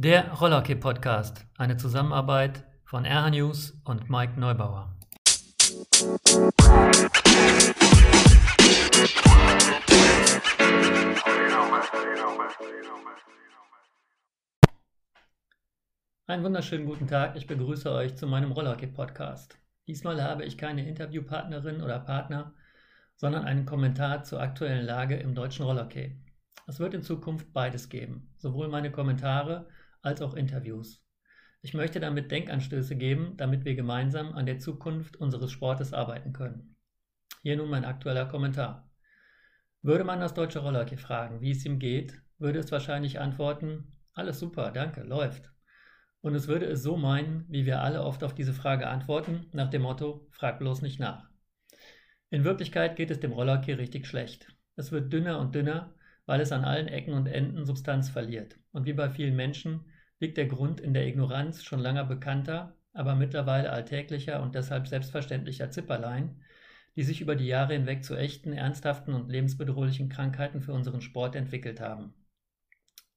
Der Rollerkey Podcast, eine Zusammenarbeit von RH News und Mike Neubauer. Einen wunderschönen guten Tag, ich begrüße euch zu meinem Rollerkey Podcast. Diesmal habe ich keine Interviewpartnerin oder Partner, sondern einen Kommentar zur aktuellen Lage im deutschen Rollerkey. Es wird in Zukunft beides geben, sowohl meine Kommentare als auch Interviews. Ich möchte damit Denkanstöße geben, damit wir gemeinsam an der Zukunft unseres Sportes arbeiten können. Hier nun mein aktueller Kommentar. Würde man das deutsche Rollerkey fragen, wie es ihm geht, würde es wahrscheinlich antworten, alles super, danke, läuft. Und es würde es so meinen, wie wir alle oft auf diese Frage antworten, nach dem Motto, frag bloß nicht nach. In Wirklichkeit geht es dem Rollerkey richtig schlecht. Es wird dünner und dünner, weil es an allen Ecken und Enden Substanz verliert. Und wie bei vielen Menschen liegt der Grund in der Ignoranz schon langer bekannter, aber mittlerweile alltäglicher und deshalb selbstverständlicher Zipperlein, die sich über die Jahre hinweg zu echten, ernsthaften und lebensbedrohlichen Krankheiten für unseren Sport entwickelt haben.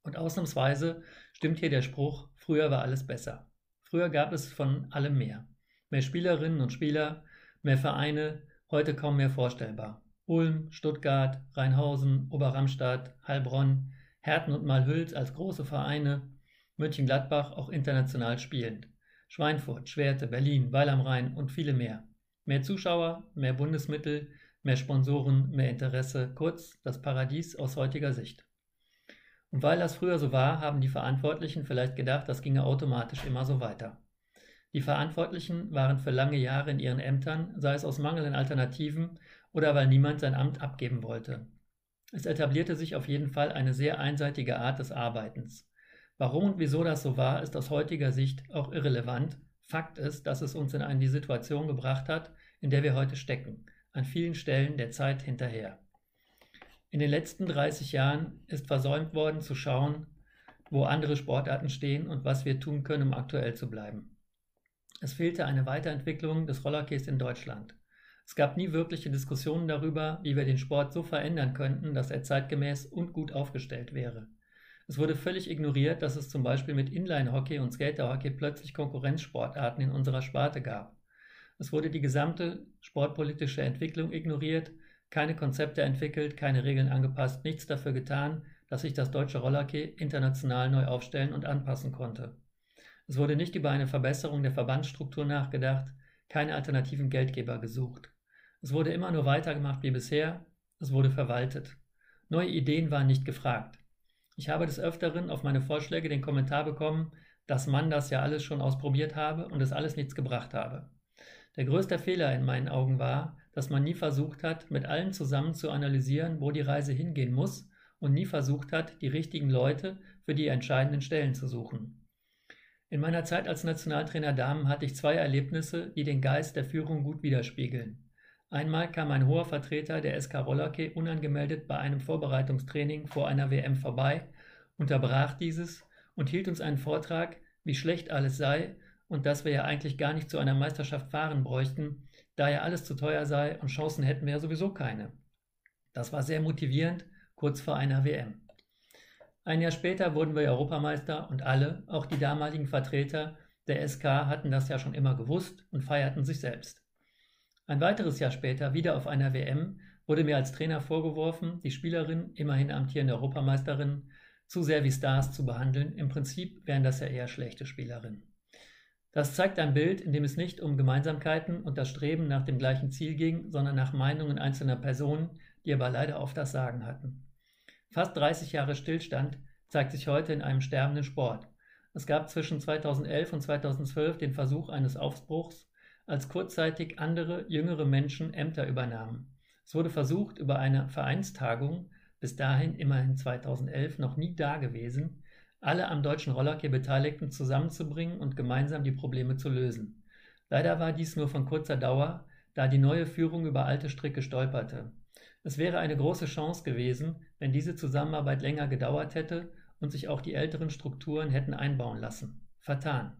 Und ausnahmsweise stimmt hier der Spruch, früher war alles besser. Früher gab es von allem mehr. Mehr Spielerinnen und Spieler, mehr Vereine, heute kaum mehr vorstellbar. Ulm, Stuttgart, Rheinhausen, Oberramstadt, Heilbronn, Herten und Malhüls als große Vereine, Mönchengladbach auch international spielend, Schweinfurt, Schwerte, Berlin, Weil am Rhein und viele mehr. Mehr Zuschauer, mehr Bundesmittel, mehr Sponsoren, mehr Interesse, kurz das Paradies aus heutiger Sicht. Und weil das früher so war, haben die Verantwortlichen vielleicht gedacht, das ginge automatisch immer so weiter. Die Verantwortlichen waren für lange Jahre in ihren Ämtern, sei es aus Mangel an Alternativen oder weil niemand sein Amt abgeben wollte. Es etablierte sich auf jeden Fall eine sehr einseitige Art des Arbeitens. Warum und wieso das so war, ist aus heutiger Sicht auch irrelevant. Fakt ist, dass es uns in eine Situation gebracht hat, in der wir heute stecken, an vielen Stellen der Zeit hinterher. In den letzten 30 Jahren ist versäumt worden zu schauen, wo andere Sportarten stehen und was wir tun können, um aktuell zu bleiben. Es fehlte eine Weiterentwicklung des Rollerkeys in Deutschland. Es gab nie wirkliche Diskussionen darüber, wie wir den Sport so verändern könnten, dass er zeitgemäß und gut aufgestellt wäre. Es wurde völlig ignoriert, dass es zum Beispiel mit Inline-Hockey und Skaterhockey plötzlich Konkurrenzsportarten in unserer Sparte gab. Es wurde die gesamte sportpolitische Entwicklung ignoriert, keine Konzepte entwickelt, keine Regeln angepasst, nichts dafür getan, dass sich das deutsche Rollerkey international neu aufstellen und anpassen konnte. Es wurde nicht über eine Verbesserung der Verbandsstruktur nachgedacht, keine alternativen Geldgeber gesucht. Es wurde immer nur weitergemacht wie bisher, es wurde verwaltet. Neue Ideen waren nicht gefragt. Ich habe des Öfteren auf meine Vorschläge den Kommentar bekommen, dass man das ja alles schon ausprobiert habe und es alles nichts gebracht habe. Der größte Fehler in meinen Augen war, dass man nie versucht hat, mit allen zusammen zu analysieren, wo die Reise hingehen muss und nie versucht hat, die richtigen Leute für die entscheidenden Stellen zu suchen. In meiner Zeit als Nationaltrainer Damen hatte ich zwei Erlebnisse, die den Geist der Führung gut widerspiegeln. Einmal kam ein hoher Vertreter der SK Rollerkey unangemeldet bei einem Vorbereitungstraining vor einer WM vorbei, unterbrach dieses und hielt uns einen Vortrag, wie schlecht alles sei und dass wir ja eigentlich gar nicht zu einer Meisterschaft fahren bräuchten, da ja alles zu teuer sei und Chancen hätten wir ja sowieso keine. Das war sehr motivierend, kurz vor einer WM. Ein Jahr später wurden wir Europameister und alle, auch die damaligen Vertreter der SK, hatten das ja schon immer gewusst und feierten sich selbst. Ein weiteres Jahr später, wieder auf einer WM, wurde mir als Trainer vorgeworfen, die Spielerin, immerhin amtierende Europameisterin, zu sehr wie Stars zu behandeln. Im Prinzip wären das ja eher schlechte Spielerinnen. Das zeigt ein Bild, in dem es nicht um Gemeinsamkeiten und das Streben nach dem gleichen Ziel ging, sondern nach Meinungen einzelner Personen, die aber leider oft das Sagen hatten. Fast 30 Jahre Stillstand zeigt sich heute in einem sterbenden Sport. Es gab zwischen 2011 und 2012 den Versuch eines Aufbruchs, als kurzzeitig andere, jüngere Menschen Ämter übernahmen. Es wurde versucht, über eine Vereinstagung, bis dahin immerhin 2011 noch nie dagewesen, alle am deutschen Rollerkey Beteiligten zusammenzubringen und gemeinsam die Probleme zu lösen. Leider war dies nur von kurzer Dauer, da die neue Führung über alte Stricke stolperte. Es wäre eine große Chance gewesen, wenn diese Zusammenarbeit länger gedauert hätte und sich auch die älteren Strukturen hätten einbauen lassen. Vertan.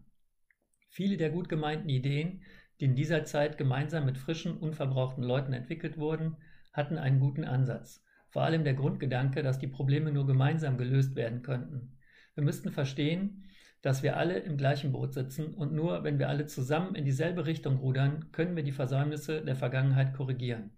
Viele der gut gemeinten Ideen, die in dieser Zeit gemeinsam mit frischen, unverbrauchten Leuten entwickelt wurden, hatten einen guten Ansatz. Vor allem der Grundgedanke, dass die Probleme nur gemeinsam gelöst werden könnten. Wir müssten verstehen, dass wir alle im gleichen Boot sitzen und nur wenn wir alle zusammen in dieselbe Richtung rudern, können wir die Versäumnisse der Vergangenheit korrigieren.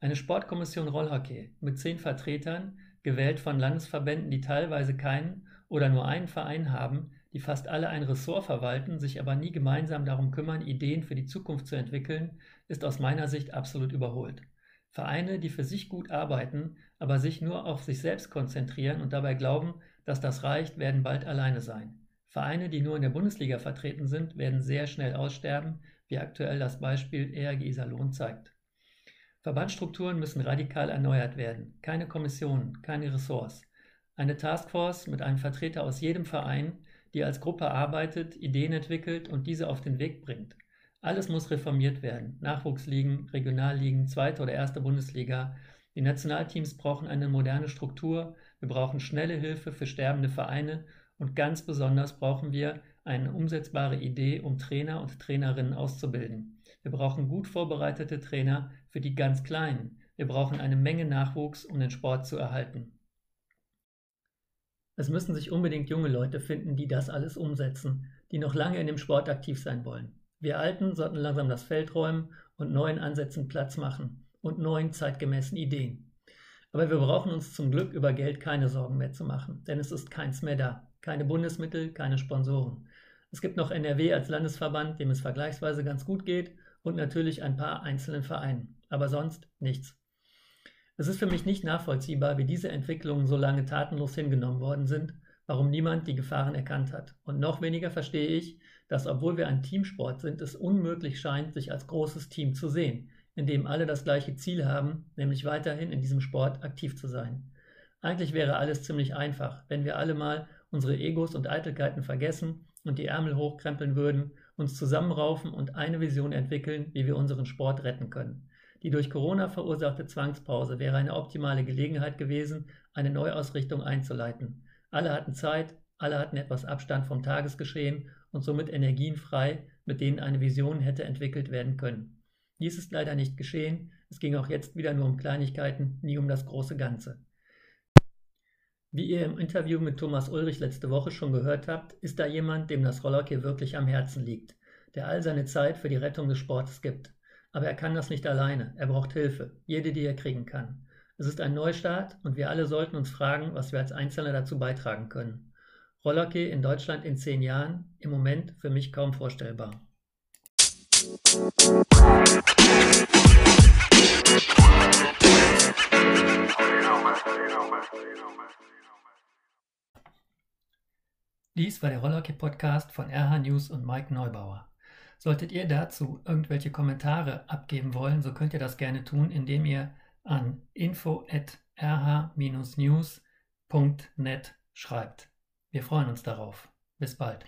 Eine Sportkommission Rollhockey mit zehn Vertretern, gewählt von Landesverbänden, die teilweise keinen oder nur einen Verein haben, die fast alle ein Ressort verwalten, sich aber nie gemeinsam darum kümmern, Ideen für die Zukunft zu entwickeln, ist aus meiner Sicht absolut überholt. Vereine, die für sich gut arbeiten, aber sich nur auf sich selbst konzentrieren und dabei glauben, dass das reicht, werden bald alleine sein. Vereine, die nur in der Bundesliga vertreten sind, werden sehr schnell aussterben, wie aktuell das Beispiel ERG Iserlohn zeigt. Verbandsstrukturen müssen radikal erneuert werden. Keine Kommissionen, keine Ressorts. Eine Taskforce mit einem Vertreter aus jedem Verein, die als Gruppe arbeitet, Ideen entwickelt und diese auf den Weg bringt. Alles muss reformiert werden. Nachwuchsligen, Regionalligen, zweite oder erste Bundesliga. Die Nationalteams brauchen eine moderne Struktur. Wir brauchen schnelle Hilfe für sterbende Vereine und ganz besonders brauchen wir eine umsetzbare Idee, um Trainer und Trainerinnen auszubilden. Wir brauchen gut vorbereitete Trainer für die ganz Kleinen. Wir brauchen eine Menge Nachwuchs, um den Sport zu erhalten. Es müssen sich unbedingt junge Leute finden, die das alles umsetzen, die noch lange in dem Sport aktiv sein wollen. Wir Alten sollten langsam das Feld räumen und neuen Ansätzen Platz machen und neuen zeitgemäßen Ideen. Aber wir brauchen uns zum Glück über Geld keine Sorgen mehr zu machen, denn es ist keins mehr da keine Bundesmittel, keine Sponsoren. Es gibt noch NRW als Landesverband, dem es vergleichsweise ganz gut geht, und natürlich ein paar einzelnen Vereinen, aber sonst nichts. Es ist für mich nicht nachvollziehbar, wie diese Entwicklungen so lange tatenlos hingenommen worden sind, warum niemand die Gefahren erkannt hat. Und noch weniger verstehe ich, dass obwohl wir ein Teamsport sind, es unmöglich scheint, sich als großes Team zu sehen, in dem alle das gleiche Ziel haben, nämlich weiterhin in diesem Sport aktiv zu sein. Eigentlich wäre alles ziemlich einfach, wenn wir alle mal unsere Egos und Eitelkeiten vergessen und die Ärmel hochkrempeln würden, uns zusammenraufen und eine Vision entwickeln, wie wir unseren Sport retten können. Die durch Corona verursachte Zwangspause wäre eine optimale Gelegenheit gewesen, eine Neuausrichtung einzuleiten. Alle hatten Zeit, alle hatten etwas Abstand vom Tagesgeschehen und somit Energien frei, mit denen eine Vision hätte entwickelt werden können. Dies ist leider nicht geschehen, es ging auch jetzt wieder nur um Kleinigkeiten, nie um das große Ganze. Wie ihr im Interview mit Thomas Ulrich letzte Woche schon gehört habt, ist da jemand, dem das Rollerhockey wirklich am Herzen liegt, der all seine Zeit für die Rettung des Sportes gibt. Aber er kann das nicht alleine, er braucht Hilfe, jede, die er kriegen kann. Es ist ein Neustart und wir alle sollten uns fragen, was wir als Einzelne dazu beitragen können. Rollerhockey in Deutschland in zehn Jahren, im Moment für mich kaum vorstellbar. Dies war der Rollhockey-Podcast von RH News und Mike Neubauer. Solltet ihr dazu irgendwelche Kommentare abgeben wollen, so könnt ihr das gerne tun, indem ihr an info.rh-news.net schreibt. Wir freuen uns darauf. Bis bald.